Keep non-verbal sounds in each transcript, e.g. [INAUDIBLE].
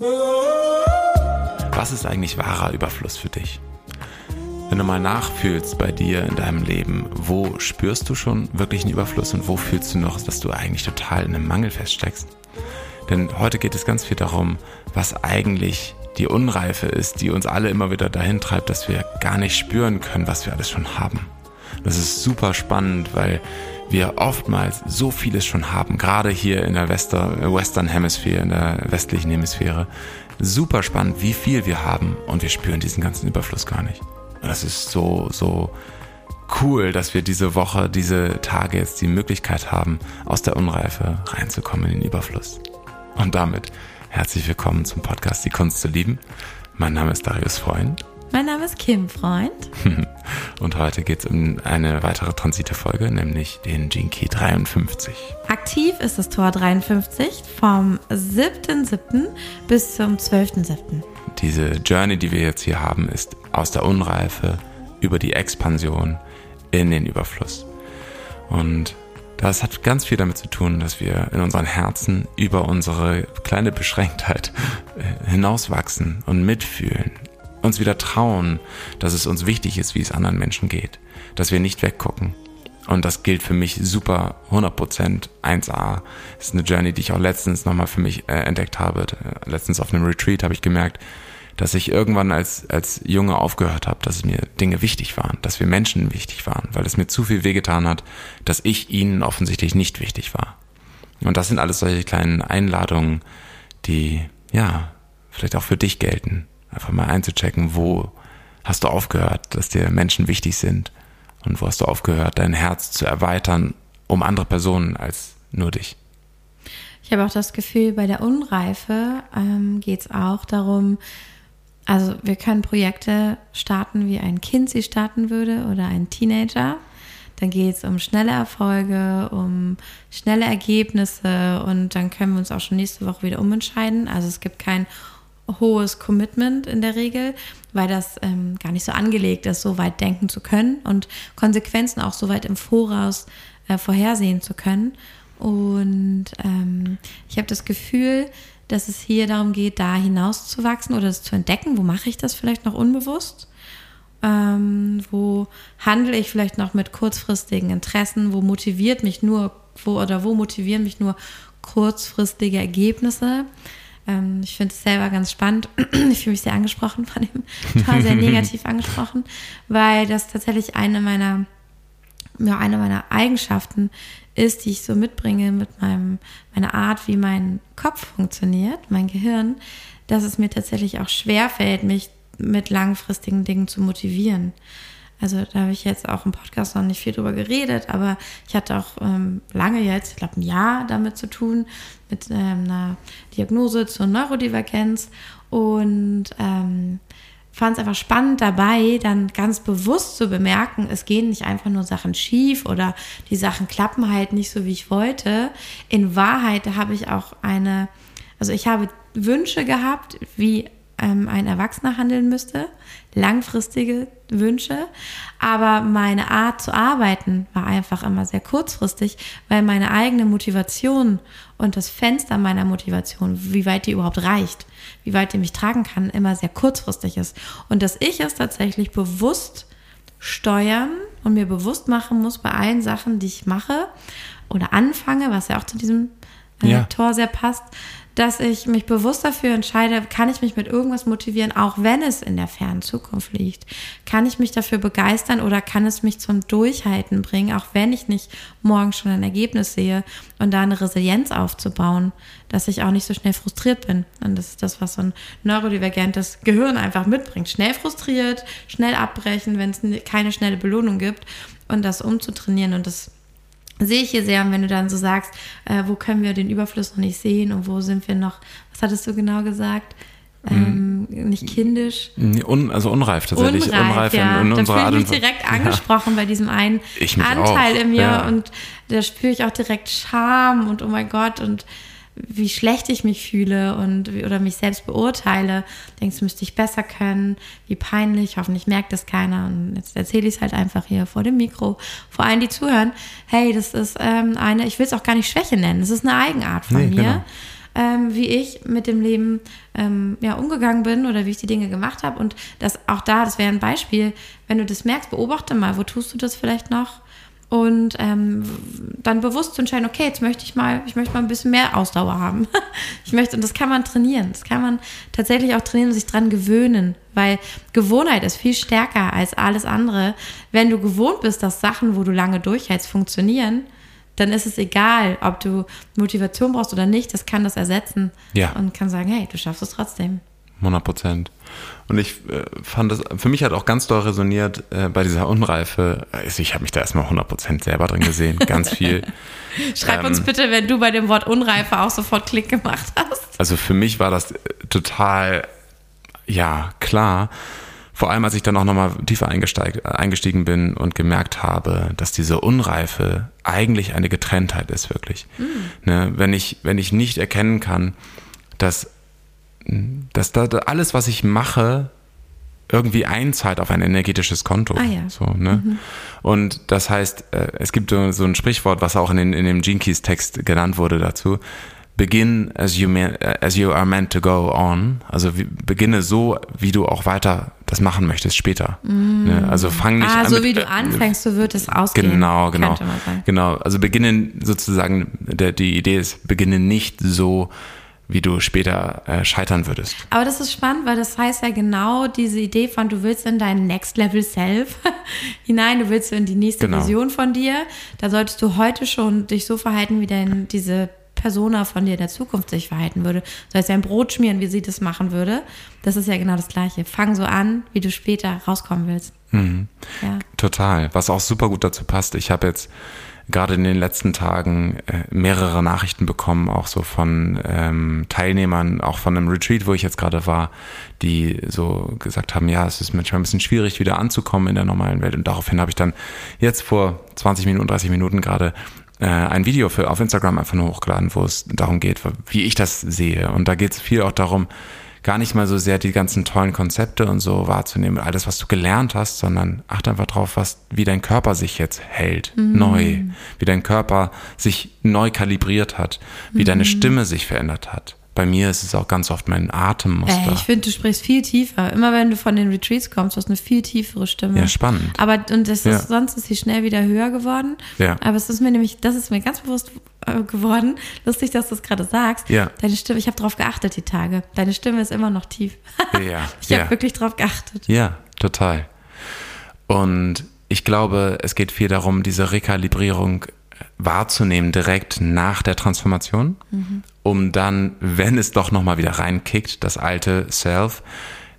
Was ist eigentlich wahrer Überfluss für dich? Wenn du mal nachfühlst bei dir in deinem Leben, wo spürst du schon wirklich einen Überfluss und wo fühlst du noch, dass du eigentlich total in einem Mangel feststeckst? Denn heute geht es ganz viel darum, was eigentlich die Unreife ist, die uns alle immer wieder dahin treibt, dass wir gar nicht spüren können, was wir alles schon haben. Das ist super spannend, weil wir oftmals so vieles schon haben, gerade hier in der Wester, Western Hemisphere, in der westlichen Hemisphäre. Super spannend, wie viel wir haben und wir spüren diesen ganzen Überfluss gar nicht. Und das ist so, so cool, dass wir diese Woche, diese Tage jetzt die Möglichkeit haben, aus der Unreife reinzukommen in den Überfluss. Und damit herzlich willkommen zum Podcast Die Kunst zu lieben. Mein Name ist Darius Freund. Mein Name ist Kim Freund. [LAUGHS] Und heute geht es um eine weitere Transite-Folge, nämlich den Key 53. Aktiv ist das Tor 53 vom 7.7. bis zum 12.7. Diese Journey, die wir jetzt hier haben, ist aus der Unreife über die Expansion in den Überfluss. Und das hat ganz viel damit zu tun, dass wir in unseren Herzen über unsere kleine Beschränktheit äh, hinauswachsen und mitfühlen, uns wieder trauen, dass es uns wichtig ist, wie es anderen Menschen geht, dass wir nicht weggucken. Und das gilt für mich super 100% 1A. Das ist eine Journey, die ich auch letztens nochmal für mich äh, entdeckt habe. Letztens auf einem Retreat habe ich gemerkt, dass ich irgendwann als, als Junge aufgehört habe, dass mir Dinge wichtig waren, dass wir Menschen wichtig waren, weil es mir zu viel wehgetan hat, dass ich ihnen offensichtlich nicht wichtig war. Und das sind alles solche kleinen Einladungen, die, ja, vielleicht auch für dich gelten. Einfach mal einzuchecken, wo hast du aufgehört, dass dir Menschen wichtig sind und wo hast du aufgehört, dein Herz zu erweitern um andere Personen als nur dich. Ich habe auch das Gefühl, bei der Unreife ähm, geht es auch darum, also wir können Projekte starten, wie ein Kind sie starten würde oder ein Teenager. Dann geht es um schnelle Erfolge, um schnelle Ergebnisse und dann können wir uns auch schon nächste Woche wieder umentscheiden. Also es gibt kein hohes Commitment in der Regel, weil das ähm, gar nicht so angelegt ist, so weit denken zu können und Konsequenzen auch so weit im Voraus äh, vorhersehen zu können. Und ähm, ich habe das Gefühl, dass es hier darum geht, da hinaus zu wachsen oder es zu entdecken. Wo mache ich das vielleicht noch unbewusst? Ähm, wo handle ich vielleicht noch mit kurzfristigen Interessen? Wo motiviert mich nur, wo oder wo motivieren mich nur kurzfristige Ergebnisse? Ähm, ich finde es selber ganz spannend. [CLEARS THROAT] ich fühle mich sehr angesprochen von dem, total [LAUGHS] sehr [LAUGHS] negativ angesprochen, weil das tatsächlich eine meiner, ja, eine meiner Eigenschaften ist, die ich so mitbringe mit meinem, meiner Art, wie mein Kopf funktioniert, mein Gehirn, dass es mir tatsächlich auch schwerfällt, mich mit langfristigen Dingen zu motivieren. Also da habe ich jetzt auch im Podcast noch nicht viel drüber geredet, aber ich hatte auch ähm, lange jetzt, ich glaube ein Jahr damit zu tun, mit ähm, einer Diagnose zur Neurodivergenz und ähm, fand es einfach spannend dabei, dann ganz bewusst zu bemerken, es gehen nicht einfach nur Sachen schief oder die Sachen klappen halt nicht so, wie ich wollte. In Wahrheit habe ich auch eine, also ich habe Wünsche gehabt, wie ähm, ein Erwachsener handeln müsste, langfristige Wünsche, aber meine Art zu arbeiten war einfach immer sehr kurzfristig, weil meine eigene Motivation und das Fenster meiner Motivation, wie weit die überhaupt reicht, wie weit die mich tragen kann, immer sehr kurzfristig ist. Und dass ich es tatsächlich bewusst steuern und mir bewusst machen muss bei allen Sachen, die ich mache oder anfange, was ja auch zu diesem äh, ja. Tor sehr passt, dass ich mich bewusst dafür entscheide, kann ich mich mit irgendwas motivieren, auch wenn es in der fernen Zukunft liegt? Kann ich mich dafür begeistern oder kann es mich zum Durchhalten bringen, auch wenn ich nicht morgen schon ein Ergebnis sehe und da eine Resilienz aufzubauen, dass ich auch nicht so schnell frustriert bin. Und das ist das, was so ein neurodivergentes Gehirn einfach mitbringt. Schnell frustriert, schnell abbrechen, wenn es keine schnelle Belohnung gibt und das umzutrainieren und das sehe ich hier sehr. Und wenn du dann so sagst, äh, wo können wir den Überfluss noch nicht sehen und wo sind wir noch, was hattest du genau gesagt? Ähm, mhm. nicht kindisch. Un, also unreif tatsächlich. Unreif, unreif ja. in, in da fühle ich mich direkt angesprochen ja. bei diesem einen Anteil auch. in mir ja. und da spüre ich auch direkt Scham und oh mein Gott und wie schlecht ich mich fühle und oder mich selbst beurteile, denkst müsste ich besser können, wie peinlich, hoffentlich merkt das keiner und jetzt erzähle ich es halt einfach hier vor dem Mikro, vor allen, die zuhören, hey, das ist ähm, eine, ich will es auch gar nicht Schwäche nennen, das ist eine Eigenart von nee, mir. Genau. ähm, wie ich mit dem Leben ähm, ja, umgegangen bin oder wie ich die Dinge gemacht habe. Und das auch da, das wäre ein Beispiel, wenn du das merkst, beobachte mal, wo tust du das vielleicht noch? Und ähm, dann bewusst zu entscheiden, okay, jetzt möchte ich mal, ich möchte mal ein bisschen mehr Ausdauer haben. [LAUGHS] ich möchte, und das kann man trainieren. Das kann man tatsächlich auch trainieren und sich dran gewöhnen, weil Gewohnheit ist viel stärker als alles andere. Wenn du gewohnt bist, dass Sachen, wo du lange durchhältst, funktionieren, dann ist es egal, ob du Motivation brauchst oder nicht, das kann das ersetzen ja. und kann sagen, hey, du schaffst es trotzdem. 100 Prozent. Und ich äh, fand das, für mich hat auch ganz doll resoniert äh, bei dieser Unreife. Also ich habe mich da erstmal 100 Prozent selber drin gesehen, [LAUGHS] ganz viel. Schreib ähm, uns bitte, wenn du bei dem Wort Unreife auch sofort Klick gemacht hast. Also für mich war das äh, total, ja, klar. Vor allem, als ich dann auch nochmal tiefer eingestiegen bin und gemerkt habe, dass diese Unreife eigentlich eine Getrenntheit ist, wirklich. Mhm. Ne, wenn, ich, wenn ich nicht erkennen kann, dass dass da alles, was ich mache, irgendwie einzahlt auf ein energetisches Konto. Ah, ja. so, ne? Mhm. Und das heißt, äh, es gibt so ein Sprichwort, was auch in, den, in dem Gene Keys Text genannt wurde dazu. Begin as you, as you are meant to go on. Also wie, beginne so, wie du auch weiter das machen möchtest später. Mm. Ne? Also fang nicht ah, an. so mit, wie du anfängst, so wird es ausgehen. Genau, genau. Genau. Also beginne sozusagen, der, die Idee ist, beginne nicht so, wie du später äh, scheitern würdest. Aber das ist spannend, weil das heißt ja genau diese Idee von, du willst in dein Next Level Self [LAUGHS] hinein, du willst in die nächste genau. Vision von dir. Da solltest du heute schon dich so verhalten, wie denn diese Persona von dir in der Zukunft sich verhalten würde. Du sollst ja ein Brot schmieren, wie sie das machen würde. Das ist ja genau das Gleiche. Fang so an, wie du später rauskommen willst. Mhm. Ja. Total. Was auch super gut dazu passt. Ich habe jetzt gerade in den letzten Tagen äh, mehrere Nachrichten bekommen, auch so von ähm, Teilnehmern, auch von einem Retreat, wo ich jetzt gerade war, die so gesagt haben, ja, es ist manchmal ein bisschen schwierig, wieder anzukommen in der normalen Welt. Und daraufhin habe ich dann jetzt vor 20 Minuten, 30 Minuten gerade äh, ein Video für auf Instagram einfach nur hochgeladen, wo es darum geht, wie ich das sehe. Und da geht es viel auch darum, gar nicht mal so sehr die ganzen tollen Konzepte und so wahrzunehmen, alles, was du gelernt hast, sondern achte einfach drauf, was, wie dein Körper sich jetzt hält, mhm. neu, wie dein Körper sich neu kalibriert hat, wie mhm. deine Stimme sich verändert hat bei mir ist es auch ganz oft mein Atemmuster. Äh, ich finde, du sprichst viel tiefer. Immer wenn du von den Retreats kommst, du hast eine viel tiefere Stimme. Ja, spannend. Aber und das ist, ja. sonst ist sie schnell wieder höher geworden. Ja. Aber es ist mir nämlich, das ist mir ganz bewusst äh, geworden. Lustig, dass du es gerade sagst. Ja. Deine Stimme, ich habe darauf geachtet die Tage. Deine Stimme ist immer noch tief. ja. [LAUGHS] Ich habe ja. wirklich darauf geachtet. Ja, total. Und ich glaube, es geht viel darum, diese Rekalibrierung wahrzunehmen direkt nach der Transformation, mhm. Um dann, wenn es doch nochmal wieder reinkickt, das alte Self,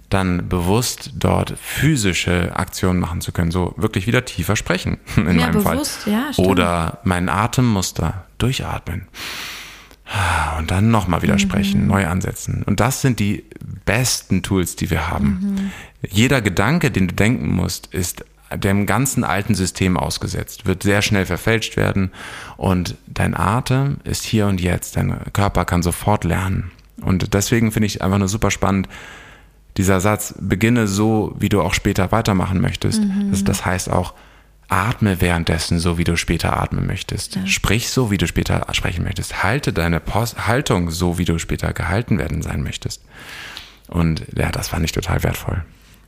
dann bewusst dort physische Aktionen machen zu können, so wirklich wieder tiefer sprechen [LAUGHS] in ja, meinem bewusst, Fall. Ja, Oder mein Atemmuster durchatmen und dann nochmal wieder mhm. sprechen, neu ansetzen. Und das sind die besten Tools, die wir haben. Mhm. Jeder Gedanke, den du denken musst, ist dem ganzen alten System ausgesetzt, wird sehr schnell verfälscht werden und dein Atem ist hier und jetzt, dein Körper kann sofort lernen. Und deswegen finde ich einfach nur super spannend, dieser Satz, beginne so, wie du auch später weitermachen möchtest. Mhm. Das, das, heißt auch, atme währenddessen so, wie du später atmen möchtest. Ja. Sprich so, wie du später sprechen möchtest. Halte deine Post Haltung so, wie du später gehalten werden sein möchtest. Und ja, das fand ich total wertvoll.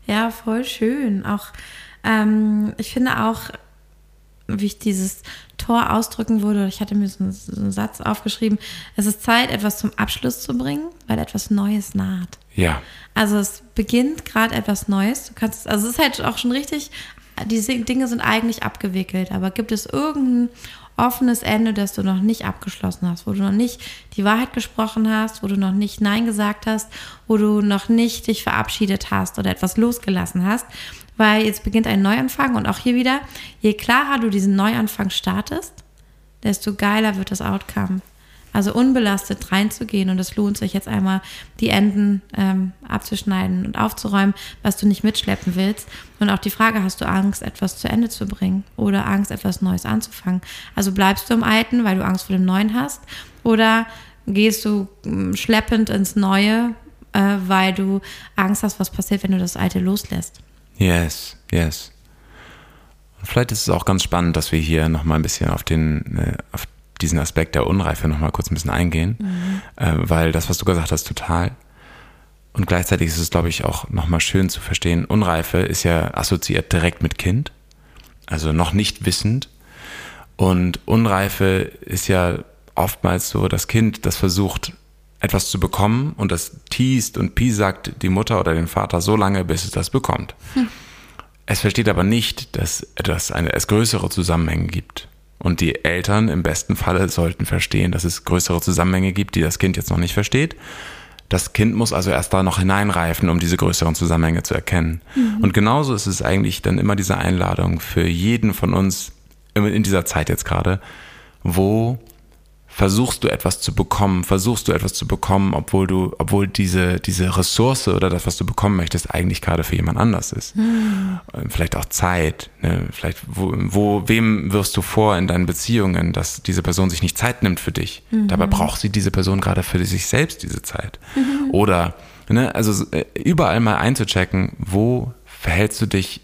Ja, voll schön. Auch ähm, ich finde auch, wie ich dieses Tor ausdrücken würde, ich hatte mir so einen, so einen, Satz aufgeschrieben, es ist Zeit, etwas zum Abschluss zu bringen, weil etwas Neues naht. Ja. Also es beginnt gerade etwas Neues. Du kannst, also es ist halt auch schon richtig, diese Dinge sind eigentlich abgewickelt, aber gibt es irgendein offenes Ende, das du noch nicht abgeschlossen hast, wo du noch nicht die Wahrheit gesprochen hast, wo du noch nicht Nein gesagt hast, wo du noch nicht dich verabschiedet hast oder etwas losgelassen hast, weil jetzt beginnt ein Neuanfang und auch hier wieder, je klarer du diesen Neuanfang startest, desto geiler wird das Outcome. Also unbelastet reinzugehen und es lohnt sich jetzt einmal, die Enden ähm, abzuschneiden und aufzuräumen, was du nicht mitschleppen willst. Und auch die Frage, hast du Angst, etwas zu Ende zu bringen oder Angst, etwas Neues anzufangen? Also bleibst du im Alten, weil du Angst vor dem Neuen hast oder gehst du mm, schleppend ins Neue, äh, weil du Angst hast, was passiert, wenn du das Alte loslässt? Yes, yes. Und vielleicht ist es auch ganz spannend, dass wir hier nochmal ein bisschen auf den, äh, auf diesen Aspekt der Unreife nochmal kurz ein bisschen eingehen, mhm. äh, weil das, was du gesagt hast, total. Und gleichzeitig ist es, glaube ich, auch nochmal schön zu verstehen, Unreife ist ja assoziiert direkt mit Kind, also noch nicht wissend. Und Unreife ist ja oftmals so, das Kind, das versucht, etwas zu bekommen und das teast und piesackt die Mutter oder den Vater so lange, bis es das bekommt. Hm. Es versteht aber nicht, dass etwas eine, es größere Zusammenhänge gibt. Und die Eltern im besten Falle sollten verstehen, dass es größere Zusammenhänge gibt, die das Kind jetzt noch nicht versteht. Das Kind muss also erst da noch hineinreifen, um diese größeren Zusammenhänge zu erkennen. Mhm. Und genauso ist es eigentlich dann immer diese Einladung für jeden von uns in dieser Zeit jetzt gerade, wo versuchst du etwas zu bekommen, versuchst du etwas zu bekommen, obwohl du, obwohl diese, diese Ressource oder das, was du bekommen möchtest, eigentlich gerade für jemand anders ist. Hm. Vielleicht auch Zeit, ne? vielleicht, wo, wo, wem wirst du vor in deinen Beziehungen, dass diese Person sich nicht Zeit nimmt für dich? Mhm. Dabei braucht sie diese Person gerade für sich selbst diese Zeit. Mhm. Oder, ne, also äh, überall mal einzuchecken, wo verhältst du dich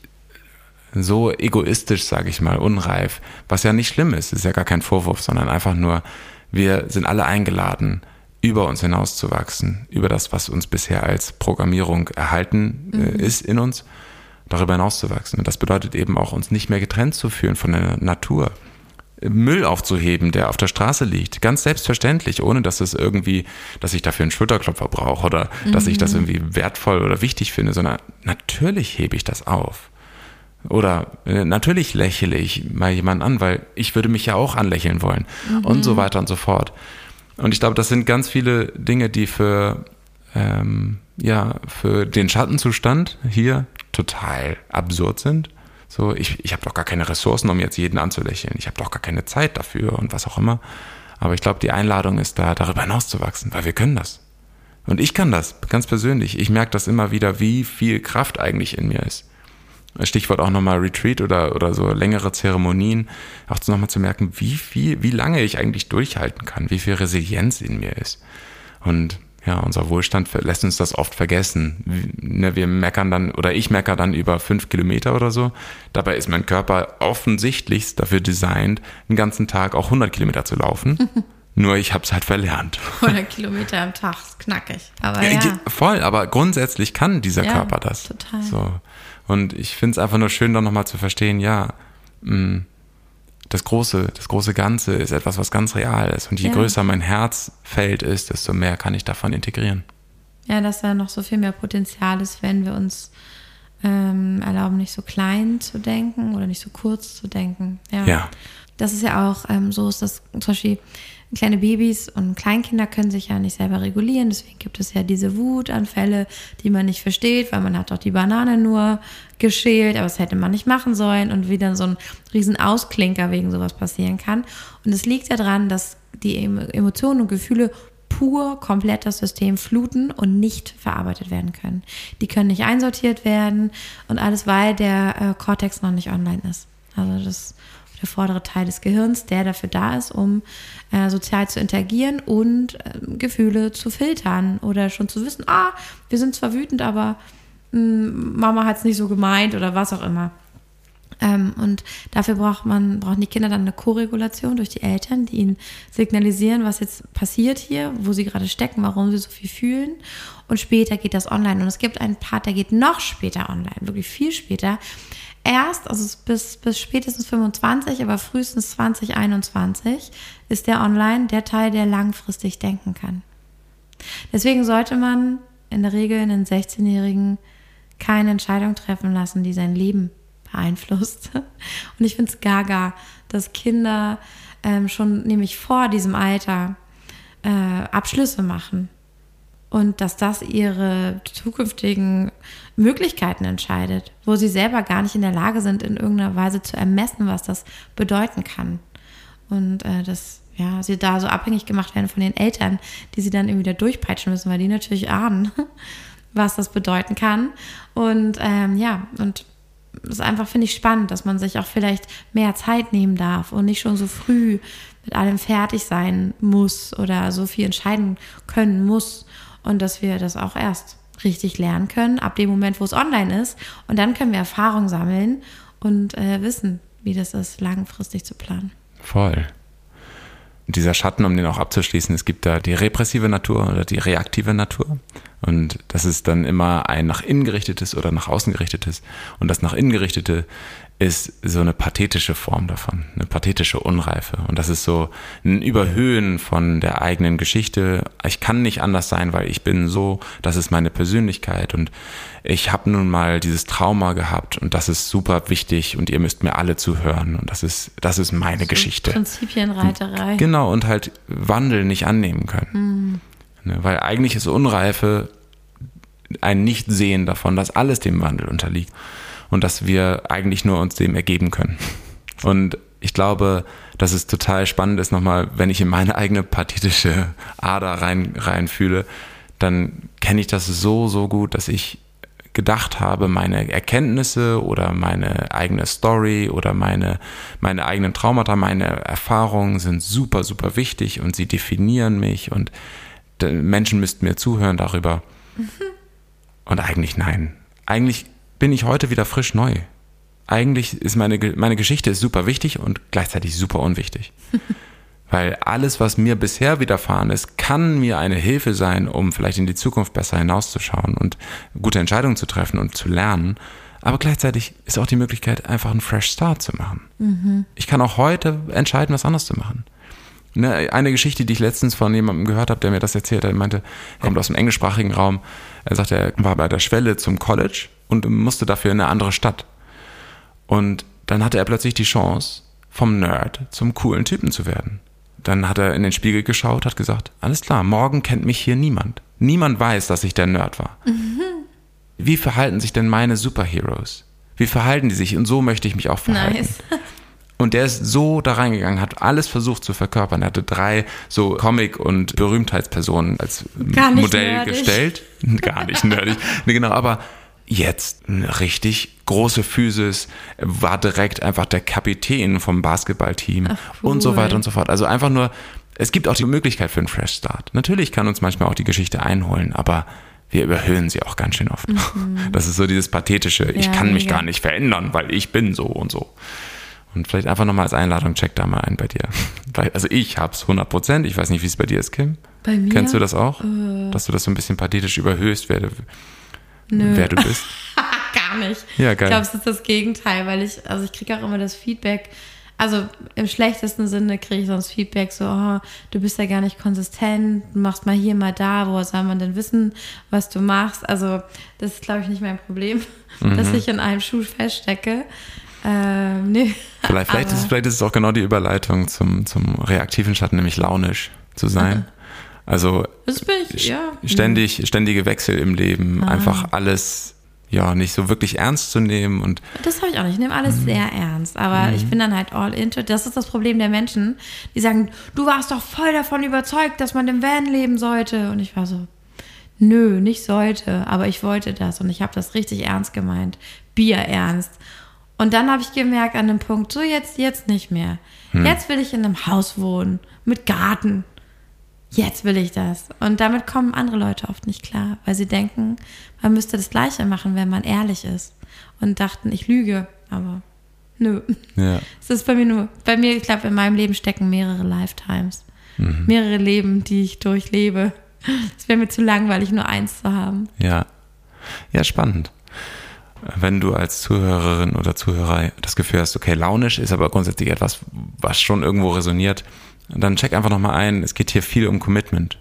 so egoistisch, sage ich mal, unreif, was ja nicht schlimm ist, ist ja gar kein Vorwurf, sondern einfach nur, wir sind alle eingeladen, über uns hinauszuwachsen, über das, was uns bisher als Programmierung erhalten äh, mhm. ist in uns, darüber hinauszuwachsen. Und das bedeutet eben auch, uns nicht mehr getrennt zu fühlen von der Natur. Müll aufzuheben, der auf der Straße liegt. Ganz selbstverständlich, ohne dass es irgendwie, dass ich dafür einen Schulterklopfer brauche oder mhm. dass ich das mhm. irgendwie wertvoll oder wichtig finde, sondern natürlich hebe ich das auf. Oder äh, natürlich lächle ich mal jemanden an, weil ich würde mich ja auch anlächeln wollen mhm. und so weiter und so fort. Und ich glaube, das sind ganz viele Dinge, die für, ähm, ja, für den Schattenzustand hier total absurd sind. So, ich, ich habe doch gar keine Ressourcen, um jetzt jeden anzulächeln. Ich habe doch gar keine Zeit dafür und was auch immer. Aber ich glaube, die Einladung ist da, darüber hinauszuwachsen, weil wir können das. Und ich kann das, ganz persönlich. Ich merke das immer wieder, wie viel Kraft eigentlich in mir ist. Stichwort auch nochmal Retreat oder, oder so längere Zeremonien, auch nochmal zu merken, wie viel, wie lange ich eigentlich durchhalten kann, wie viel Resilienz in mir ist. Und ja, unser Wohlstand lässt uns das oft vergessen. Ne, wir meckern dann, oder ich meckere dann über fünf Kilometer oder so. Dabei ist mein Körper offensichtlich dafür designt, den ganzen Tag auch 100 Kilometer zu laufen. [LAUGHS] Nur ich habe es halt verlernt. 100 Kilometer am Tag, ist knackig. Aber ja, ja. Voll, aber grundsätzlich kann dieser ja, Körper das. Total. So. Und ich finde es einfach nur schön, dann nochmal zu verstehen, ja, mh, mm, das große, das große Ganze ist etwas, was ganz real ist. Und je ja. größer mein Herzfeld ist, desto mehr kann ich davon integrieren. Ja, dass da noch so viel mehr Potenzial ist, wenn wir uns ähm, erlauben, nicht so klein zu denken oder nicht so kurz zu denken. Ja. ja. Das ist ja auch ähm, so, ist das zum Beispiel kleine Babys und Kleinkinder können sich ja nicht selber regulieren. Deswegen gibt es ja diese Wutanfälle, die man nicht versteht, weil man hat doch die Banane nur geschält, aber das hätte man nicht machen sollen und wie dann so ein riesen Ausklinker wegen sowas passieren kann. Und es liegt daran, dass die Emotionen und Gefühle pur komplett das System fluten und nicht verarbeitet werden können. Die können nicht einsortiert werden und alles, weil der äh, Cortex noch nicht online ist. Also das der vordere Teil des Gehirns, der dafür da ist, um äh, sozial zu interagieren und äh, Gefühle zu filtern oder schon zu wissen, ah, wir sind zwar wütend, aber mh, hm, Mama hat es nicht so gemeint oder was auch immer. Ähm, und dafür braucht man, brauchen die Kinder dann eine Koregulation durch die Eltern, die ihnen signalisieren, was jetzt passiert hier, wo sie gerade stecken, warum sie so viel fühlen. Und später geht das online. Und es gibt einen Part, der geht noch später online, wirklich viel später erst, also bis, bis spätestens 25, aber frühestens 2021 ist der online der Teil, der langfristig denken kann. Deswegen sollte man in der Regel einen 16-Jährigen keine Entscheidung treffen lassen, die sein Leben beeinflusst. [LAUGHS] Und ich finde es gaga, dass Kinder ähm, schon nämlich vor diesem Alter äh, Abschlüsse machen und dass das ihre zukünftigen Möglichkeiten entscheidet, wo sie selber gar nicht in der Lage sind, in irgendeiner Weise zu ermessen, was das bedeuten kann. Und äh, dass ja, sie da so abhängig gemacht werden von den Eltern, die sie dann irgendwie da durchpeitschen müssen, weil die natürlich ahnen, [LAUGHS] was das bedeuten kann. Und ähm, ja, und es ist einfach, finde ich, spannend, dass man sich auch vielleicht mehr Zeit nehmen darf und nicht schon so früh mit allem fertig sein muss oder so viel entscheiden können muss und dass wir das auch erst richtig lernen können, ab dem Moment, wo es online ist. Und dann können wir Erfahrung sammeln und äh, wissen, wie das ist, langfristig zu planen. Voll. dieser Schatten, um den auch abzuschließen, es gibt da die repressive Natur oder die reaktive Natur. Und das ist dann immer ein nach innen gerichtetes oder nach außen gerichtetes. Und das nach innen gerichtete ist so eine pathetische Form davon, eine pathetische Unreife. Und das ist so ein Überhöhen von der eigenen Geschichte. Ich kann nicht anders sein, weil ich bin so, das ist meine Persönlichkeit und ich habe nun mal dieses Trauma gehabt und das ist super wichtig und ihr müsst mir alle zuhören und das ist, das ist meine so Geschichte. Prinzipienreiterei. Genau, und halt Wandel nicht annehmen können. Mhm. Ne, weil eigentlich ist Unreife ein Nichtsehen davon, dass alles dem Wandel unterliegt und dass wir eigentlich nur uns dem ergeben können. Und ich glaube, dass es total spannend ist, nochmal, wenn ich in meine eigene pathetische Ader rein, reinfühle, dann kenne ich das so, so gut, dass ich gedacht habe, meine Erkenntnisse oder meine eigene Story oder meine, meine eigenen Traumata, meine Erfahrungen sind super, super wichtig und sie definieren mich und Menschen müssten mir zuhören darüber. Mhm. Und eigentlich nein. Eigentlich bin ich heute wieder frisch neu. Eigentlich ist meine, meine Geschichte ist super wichtig und gleichzeitig super unwichtig. [LAUGHS] Weil alles, was mir bisher widerfahren ist, kann mir eine Hilfe sein, um vielleicht in die Zukunft besser hinauszuschauen und gute Entscheidungen zu treffen und zu lernen. Aber gleichzeitig ist auch die Möglichkeit, einfach einen Fresh Start zu machen. Mhm. Ich kann auch heute entscheiden, was anders zu machen. Ne, eine Geschichte, die ich letztens von jemandem gehört habe, der mir das erzählt hat, meinte, er kommt aus dem englischsprachigen Raum. Er sagte, er war bei der Schwelle zum College und musste dafür in eine andere Stadt. Und dann hatte er plötzlich die Chance, vom Nerd zum coolen Typen zu werden. Dann hat er in den Spiegel geschaut, hat gesagt, alles klar, morgen kennt mich hier niemand. Niemand weiß, dass ich der Nerd war. Mhm. Wie verhalten sich denn meine Superheroes? Wie verhalten die sich? Und so möchte ich mich auch verhalten. Nice. Und der ist so da reingegangen, hat alles versucht zu verkörpern. Er hatte drei so Comic- und Berühmtheitspersonen als Modell nerdig. gestellt. [LAUGHS] Gar nicht nerdig. nee, genau, aber jetzt eine richtig große Physis, war direkt einfach der Kapitän vom Basketballteam Ach, cool. und so weiter und so fort. Also einfach nur, es gibt auch die Möglichkeit für einen Fresh Start. Natürlich kann uns manchmal auch die Geschichte einholen, aber wir überhöhen sie auch ganz schön oft. Mhm. Das ist so dieses pathetische, ich ja, kann mich mega. gar nicht verändern, weil ich bin so und so. Und vielleicht einfach nochmal als Einladung, check da mal ein bei dir. [LAUGHS] Also ich hab's 100 Prozent. Ich weiß nicht, wie es bei dir ist, Kim. Bei mir? Kennst du das auch? Äh, Dass du das so ein bisschen pathetisch überhöhst, wer, wer du bist? [LAUGHS] Gar nicht. Ja, geil. Ich glaube, es ist das Gegenteil, weil ich, also ich kriege auch immer das Feedback, also im schlechtesten Sinne kriege ich sonst Feedback so, oh, du bist ja gar nicht konsistent, du machst mal hier, mal da, woher soll man denn wissen, was du machst? Also das ist, glaube ich, nicht mein Problem, [LAUGHS] mhm. dass ich in einem Schuh feststecke. Ähm, nee. Vielleicht, vielleicht, ist, vielleicht ist es auch genau die Überleitung zum, zum reaktiven Schatten, nämlich launisch zu sein. Also ich, ja. ständig, ständige Wechsel im Leben, ah. einfach alles ja nicht so wirklich ernst zu nehmen und das habe ich auch nicht. Ich nehme alles mhm. sehr ernst, aber mhm. ich bin dann halt all into. Das ist das Problem der Menschen, die sagen, du warst doch voll davon überzeugt, dass man im Van leben sollte und ich war so, nö, nicht sollte, aber ich wollte das und ich habe das richtig ernst gemeint, Bier ernst und dann habe ich gemerkt an dem Punkt, so jetzt, jetzt nicht mehr. Hm. Jetzt will ich in einem Haus wohnen, mit Garten. Jetzt will ich das. Und damit kommen andere Leute oft nicht klar, weil sie denken, man müsste das Gleiche machen, wenn man ehrlich ist. Und dachten, ich lüge, aber nö. Ja. [LAUGHS] Es ist bei mir nur, bei mir, ich glaube, in meinem Leben stecken mehrere Lifetimes. Mhm. Mehrere Leben, die ich durchlebe. [LAUGHS] Es wäre mir zu langweilig, nur eins zu haben. Ja. Ja, spannend wenn du als Zuhörerin oder Zuhörer das Gefühl hast, okay, launisch ist aber grundsätzlich etwas, was schon irgendwo resoniert, dann check einfach nochmal ein, es geht hier viel um Commitment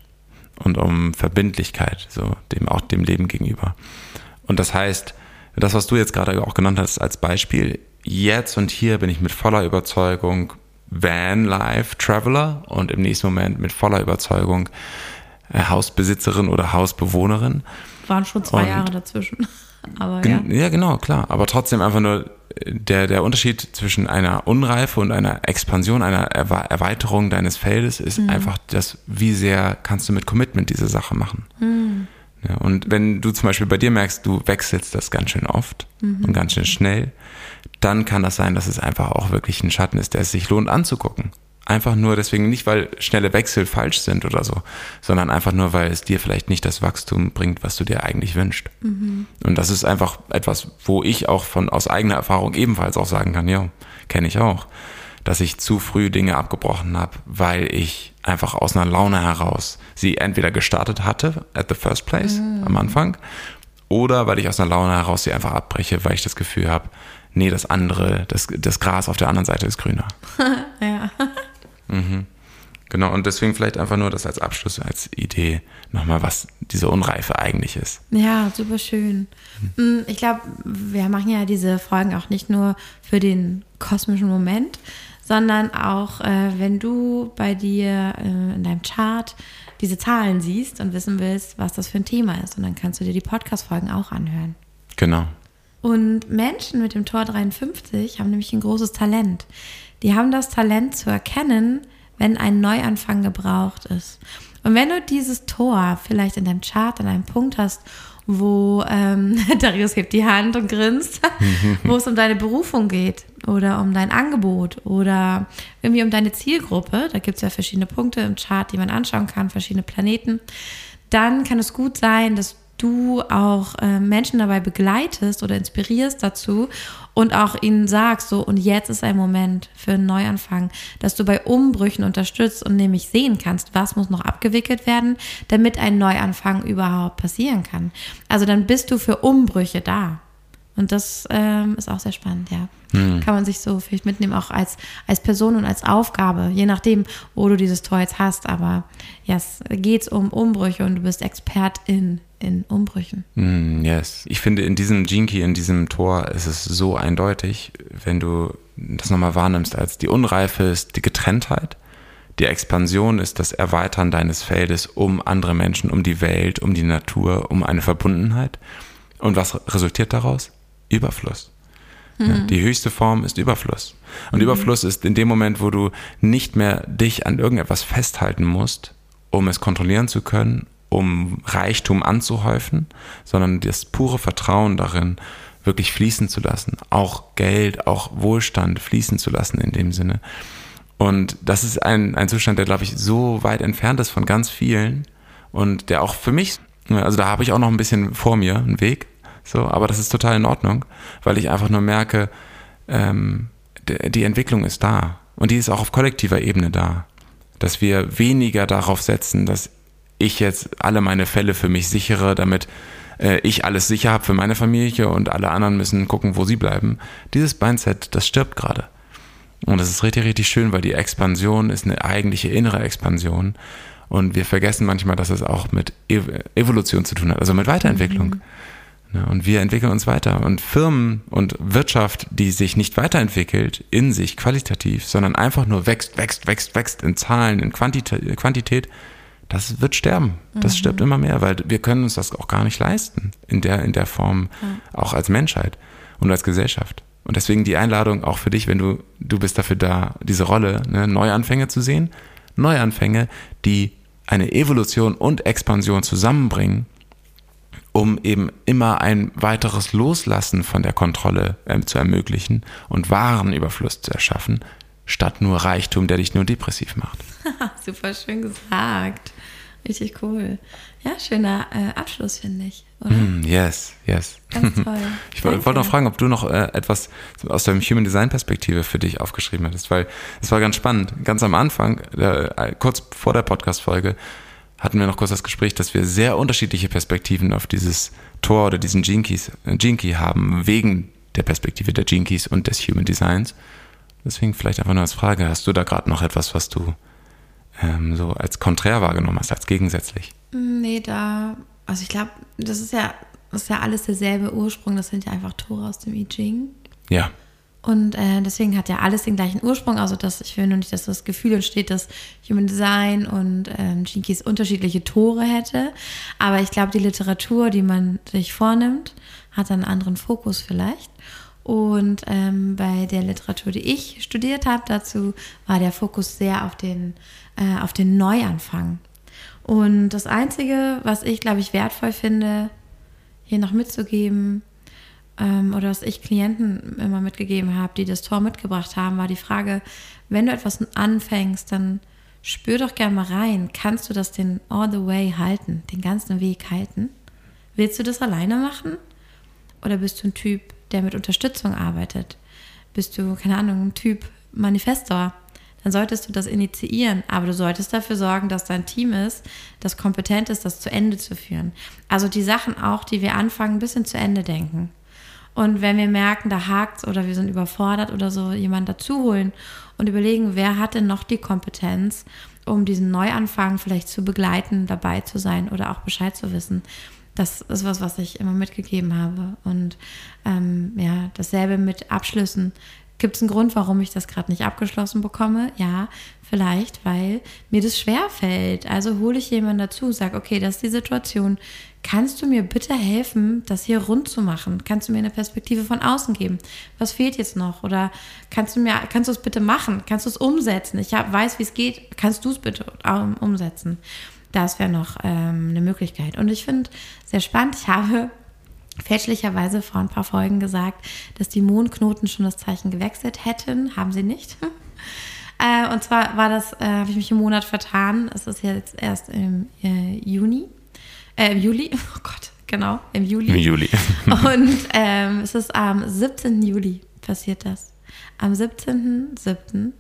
und um Verbindlichkeit, so dem auch dem Leben gegenüber. Und das heißt, das, was du jetzt gerade auch genannt hast als Beispiel, jetzt und hier bin ich mit voller Überzeugung Van Life Traveler und im nächsten Moment mit voller Überzeugung äh, Hausbesitzerin oder Hausbewohnerin. Waren schon zwei und Jahre dazwischen. Aber, ja. ja, genau, klar. Aber trotzdem einfach nur der, der Unterschied zwischen einer Unreife und einer Expansion, einer Erweiterung deines Feldes ist mhm. einfach das, wie sehr kannst du mit Commitment diese Sache machen. Mhm. Ja, und wenn du zum Beispiel bei dir merkst, du wechselst das ganz schön oft mhm. und ganz schön schnell, dann kann das sein, dass es einfach auch wirklich ein Schatten ist, der es sich lohnt anzugucken. Einfach nur deswegen nicht, weil schnelle Wechsel falsch sind oder so, sondern einfach nur, weil es dir vielleicht nicht das Wachstum bringt, was du dir eigentlich wünschst. Mhm. Und das ist einfach etwas, wo ich auch von aus eigener Erfahrung ebenfalls auch sagen kann, ja, kenne ich auch. dass ich zu früh Dinge abgebrochen habe, weil ich einfach aus einer Laune heraus sie entweder gestartet hatte at the first place mhm. am Anfang oder weil ich aus einer Laune heraus sie einfach abbreche, weil ich das Gefühl habe, nee, das andere, das, das Gras auf der anderen Seite ist grüner. [LAUGHS] ja. Mhm. Genau, und deswegen vielleicht einfach nur das als Abschluss, als Idee nochmal, was diese Unreife eigentlich ist. Ja, super schön. Hm. Ich glaube, wir machen ja diese Folgen auch nicht nur für den kosmischen Moment, sondern auch, äh, wenn du bei dir äh, in deinem Chart diese Zahlen siehst und wissen willst, was das für ein Thema ist. Und dann kannst du dir die Podcast-Folgen auch anhören. Genau. Und Menschen mit dem Tor 53 haben nämlich ein großes Talent. Die haben das Talent zu erkennen, wenn ein Neuanfang gebraucht ist. Und wenn du dieses Tor vielleicht in deinem Chart an einem Punkt hast, wo ähm, [LAUGHS] Darius hebt die Hand und grinst, [LAUGHS] wo es um deine Berufung geht oder um dein Angebot oder irgendwie um deine Zielgruppe, da gibt es ja verschiedene Punkte im Chart, die man anschauen kann, verschiedene Planeten, dann kann es gut sein, dass du auch äh, Menschen dabei begleitest oder inspirierst dazu und auch ihnen sagst, so, und jetzt ist ein Moment für einen Neuanfang, dass du bei Umbrüchen unterstützt und nämlich sehen kannst, was muss noch abgewickelt werden, damit ein Neuanfang überhaupt passieren kann. Also dann bist du für Umbrüche da. Und das ähm, ist auch sehr spannend, ja. Hm. Kann man sich so vielleicht mitnehmen, auch als, als Person und als Aufgabe, je nachdem, wo du dieses Tor jetzt hast. Aber ja, es geht um Umbrüche und du bist Expertin in Umbrüchen. Mm, yes. Ich finde, in diesem Jinky, in diesem Tor ist es so eindeutig, wenn du das nochmal wahrnimmst, als die Unreife ist die Getrenntheit. Die Expansion ist das Erweitern deines Feldes um andere Menschen, um die Welt, um die Natur, um eine Verbundenheit. Und was resultiert daraus? Überfluss. Mhm. Ja, die höchste Form ist Überfluss. Und mhm. Überfluss ist in dem Moment, wo du nicht mehr dich an irgendetwas festhalten musst, um es kontrollieren zu können, um Reichtum anzuhäufen, sondern das pure Vertrauen darin, wirklich fließen zu lassen. Auch Geld, auch Wohlstand fließen zu lassen in dem Sinne. Und das ist ein, ein Zustand, der, glaube ich, so weit entfernt ist von ganz vielen und der auch für mich, also da habe ich auch noch ein bisschen vor mir einen Weg, so, aber das ist total in Ordnung, weil ich einfach nur merke, ähm, die Entwicklung ist da und die ist auch auf kollektiver Ebene da, dass wir weniger darauf setzen, dass ich jetzt alle meine Fälle für mich sichere, damit äh, ich alles sicher habe für meine Familie und alle anderen müssen gucken, wo sie bleiben. Dieses Mindset, das stirbt gerade. Und das ist richtig, richtig schön, weil die Expansion ist eine eigentliche innere Expansion. Und wir vergessen manchmal, dass es auch mit Evolution zu tun hat, also mit Weiterentwicklung. Mhm. Ja, und wir entwickeln uns weiter. Und Firmen und Wirtschaft, die sich nicht weiterentwickelt in sich qualitativ, sondern einfach nur wächst, wächst, wächst, wächst in Zahlen, in Quantität, Quantität das wird sterben. Das mhm. stirbt immer mehr, weil wir können uns das auch gar nicht leisten in der, in der Form, ja. auch als Menschheit und als Gesellschaft. Und deswegen die Einladung auch für dich, wenn du, du bist dafür da, diese Rolle, ne, Neuanfänge zu sehen. Neuanfänge, die eine Evolution und Expansion zusammenbringen, um eben immer ein weiteres Loslassen von der Kontrolle äh, zu ermöglichen und Warenüberfluss zu erschaffen, statt nur Reichtum, der dich nur depressiv macht. [LAUGHS] Super schön gesagt. Richtig cool. Ja, schöner äh, Abschluss, finde ich. Mm, yes, yes. Ganz [LAUGHS] toll. ich wollte noch fragen, ob du noch äh, etwas aus der Human Design Perspektive für dich aufgeschrieben hattest, weil es war ganz spannend. Ganz am Anfang, äh, kurz vor der Podcast-Folge, hatten wir noch kurz das Gespräch, dass wir sehr unterschiedliche Perspektiven auf dieses Tor oder diesen Gene, Keys, äh, haben, wegen der Perspektive der Keys und des Human Designs. Deswegen vielleicht einfach nur als Frage, hast du da gerade noch etwas, was du ähm, so als konträr wahrgenommen hast, als gegensätzlich? Nee, da, also ich glaube, das ist ja, das ist ja alles derselbe Ursprung, das sind ja einfach Tore aus dem I Ching. Ja. Und äh, deswegen hat ja alles den gleichen Ursprung, also dass ich will nur nicht, dass das Gefühl entsteht, dass Human Design und ähm, Jinkies unterschiedliche Tore hätte. Aber ich glaube, die Literatur, die man sich vornimmt, hat einen anderen Fokus vielleicht. Und ähm, bei der Literatur, die ich studiert habe, dazu war der Fokus sehr auf den, äh, auf den Neuanfang. Und das Einzige, was ich, glaube ich, wertvoll finde, hier noch mitzugeben, ähm, oder was ich Klienten immer mitgegeben habe, die das Tor mitgebracht haben, war die Frage, wenn du etwas anfängst, dann spür doch gerne mal rein. Kannst du das den all the way halten, den ganzen Weg halten? Willst du das alleine machen? Oder bist du ein Typ, der mit Unterstützung arbeitet? Bist du, keine Ahnung, ein Typ, Manifestor, dann solltest du das initiieren. Aber du solltest dafür sorgen, dass dein Team ist, das kompetent ist, das zu Ende zu führen. Also die Sachen auch, die wir anfangen, ein bisschen zu Ende denken. Und wenn wir merken, da hakt's oder wir sind überfordert oder so, jemanden dazu holen und überlegen, wer hat denn noch die Kompetenz, um diesen Neuanfang vielleicht zu begleiten, dabei zu sein oder auch Bescheid zu wissen. Das ist was, was ich immer mitgegeben habe. Und ähm, ja, dasselbe mit Abschlüssen. Gibt es einen Grund, warum ich das gerade nicht abgeschlossen bekomme? Ja, vielleicht, weil mir das schwer fällt. Also hole ich jemanden dazu, sage, okay, das ist die Situation. Kannst du mir bitte helfen, das hier rund zu machen? Kannst du mir eine Perspektive von außen geben? Was fehlt jetzt noch? Oder kannst du mir, kannst du es bitte machen? Kannst du es umsetzen? Ich hab, weiß, wie es geht. Kannst du es bitte umsetzen? Das wäre noch ähm, eine Möglichkeit. Und ich finde sehr spannend. Ich habe fälschlicherweise vor ein paar Folgen gesagt, dass die Mondknoten schon das Zeichen gewechselt hätten. Haben sie nicht. [LAUGHS] äh, und zwar war das, äh, habe ich mich im Monat vertan. Es ist jetzt erst im äh, Juni. Äh, im Juli. [LAUGHS] Oh Gott, genau, im Juli. Im Juli. [LAUGHS] und ähm, es ist am 17. Juli passiert das. Am 17.07.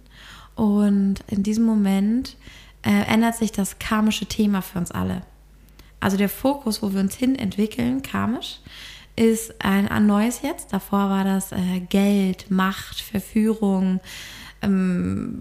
Und in diesem Moment äh, ändert sich das karmische Thema für uns alle. Also der Fokus, wo wir uns hin entwickeln, karmisch, ist ein, ein neues jetzt. Davor war das äh, Geld, Macht, Verführung, ähm,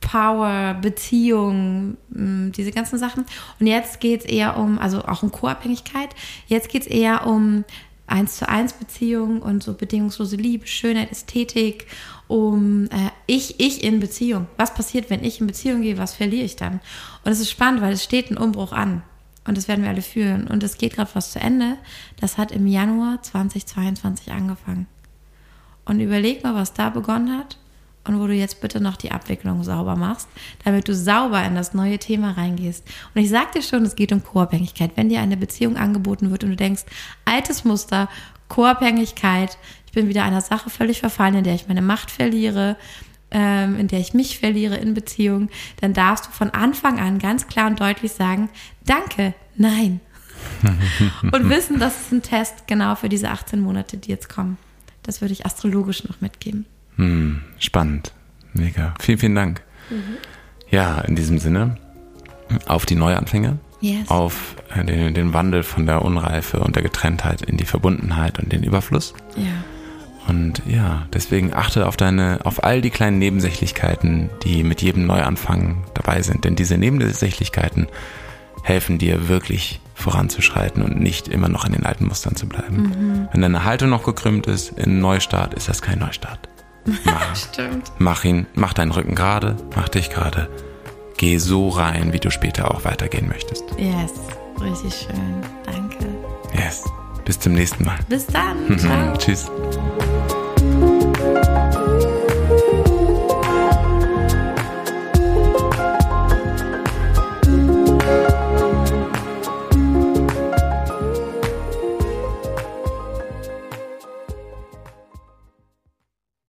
Power, Beziehung, ähm, diese ganzen Sachen. Und jetzt geht es eher um, also auch um Co-Abhängigkeit, jetzt geht es eher um eins zu eins Beziehungen und so bedingungslose Liebe, Schönheit, Ästhetik, um äh, ich, ich in Beziehung. Was passiert, wenn ich in Beziehung gehe? Was verliere ich dann? Und es ist spannend, weil es steht ein Umbruch an. Und das werden wir alle fühlen. Und es geht gerade was zu Ende. Das hat im Januar 2022 angefangen. Und überleg mal, was da begonnen hat und wo du jetzt bitte noch die Abwicklung sauber machst, damit du sauber in das neue Thema reingehst. Und ich sag dir schon, es geht um Co-Abhängigkeit. Wenn dir eine Beziehung angeboten wird und du denkst, altes Muster, Co-Abhängigkeit, ich bin wieder einer Sache völlig verfallen, in der ich meine Macht verliere, ähm, in der ich mich verliere in Beziehung, dann darfst du von Anfang an ganz klar und deutlich sagen, danke, nein. [LAUGHS] und wissen, das ist ein Test genau für diese 18 Monate, die jetzt kommen. Das würde ich astrologisch noch mitgeben. Hm, spannend. Mega. Vielen, vielen Dank. Mhm. Ja, in diesem Sinne, auf die Neuanfänge. Yes. Auf äh, den, den, Wandel von der Unreife und der Getrenntheit in die Verbundenheit und den Überfluss. Ja. Und ja, deswegen achte auf deine, auf all die kleinen Nebensächlichkeiten, die mit jedem Neuanfang dabei sind. Denn diese Nebensächlichkeiten helfen dir wirklich voranzuschreiten und nicht immer noch an den alten Mustern zu bleiben. Mhm. Wenn deine Haltung noch gekrümmt ist in Neustart, ist das kein Neustart. [LAUGHS] Mach, Stimmt. Mach ihn, mach deinen Rücken gerade, mach dich gerade. Geh so rein, wie du später auch weitergehen möchtest. Yes, richtig schön. Danke. Yes. Bis zum nächsten Mal. Bis dann. Ciao. Tschüss.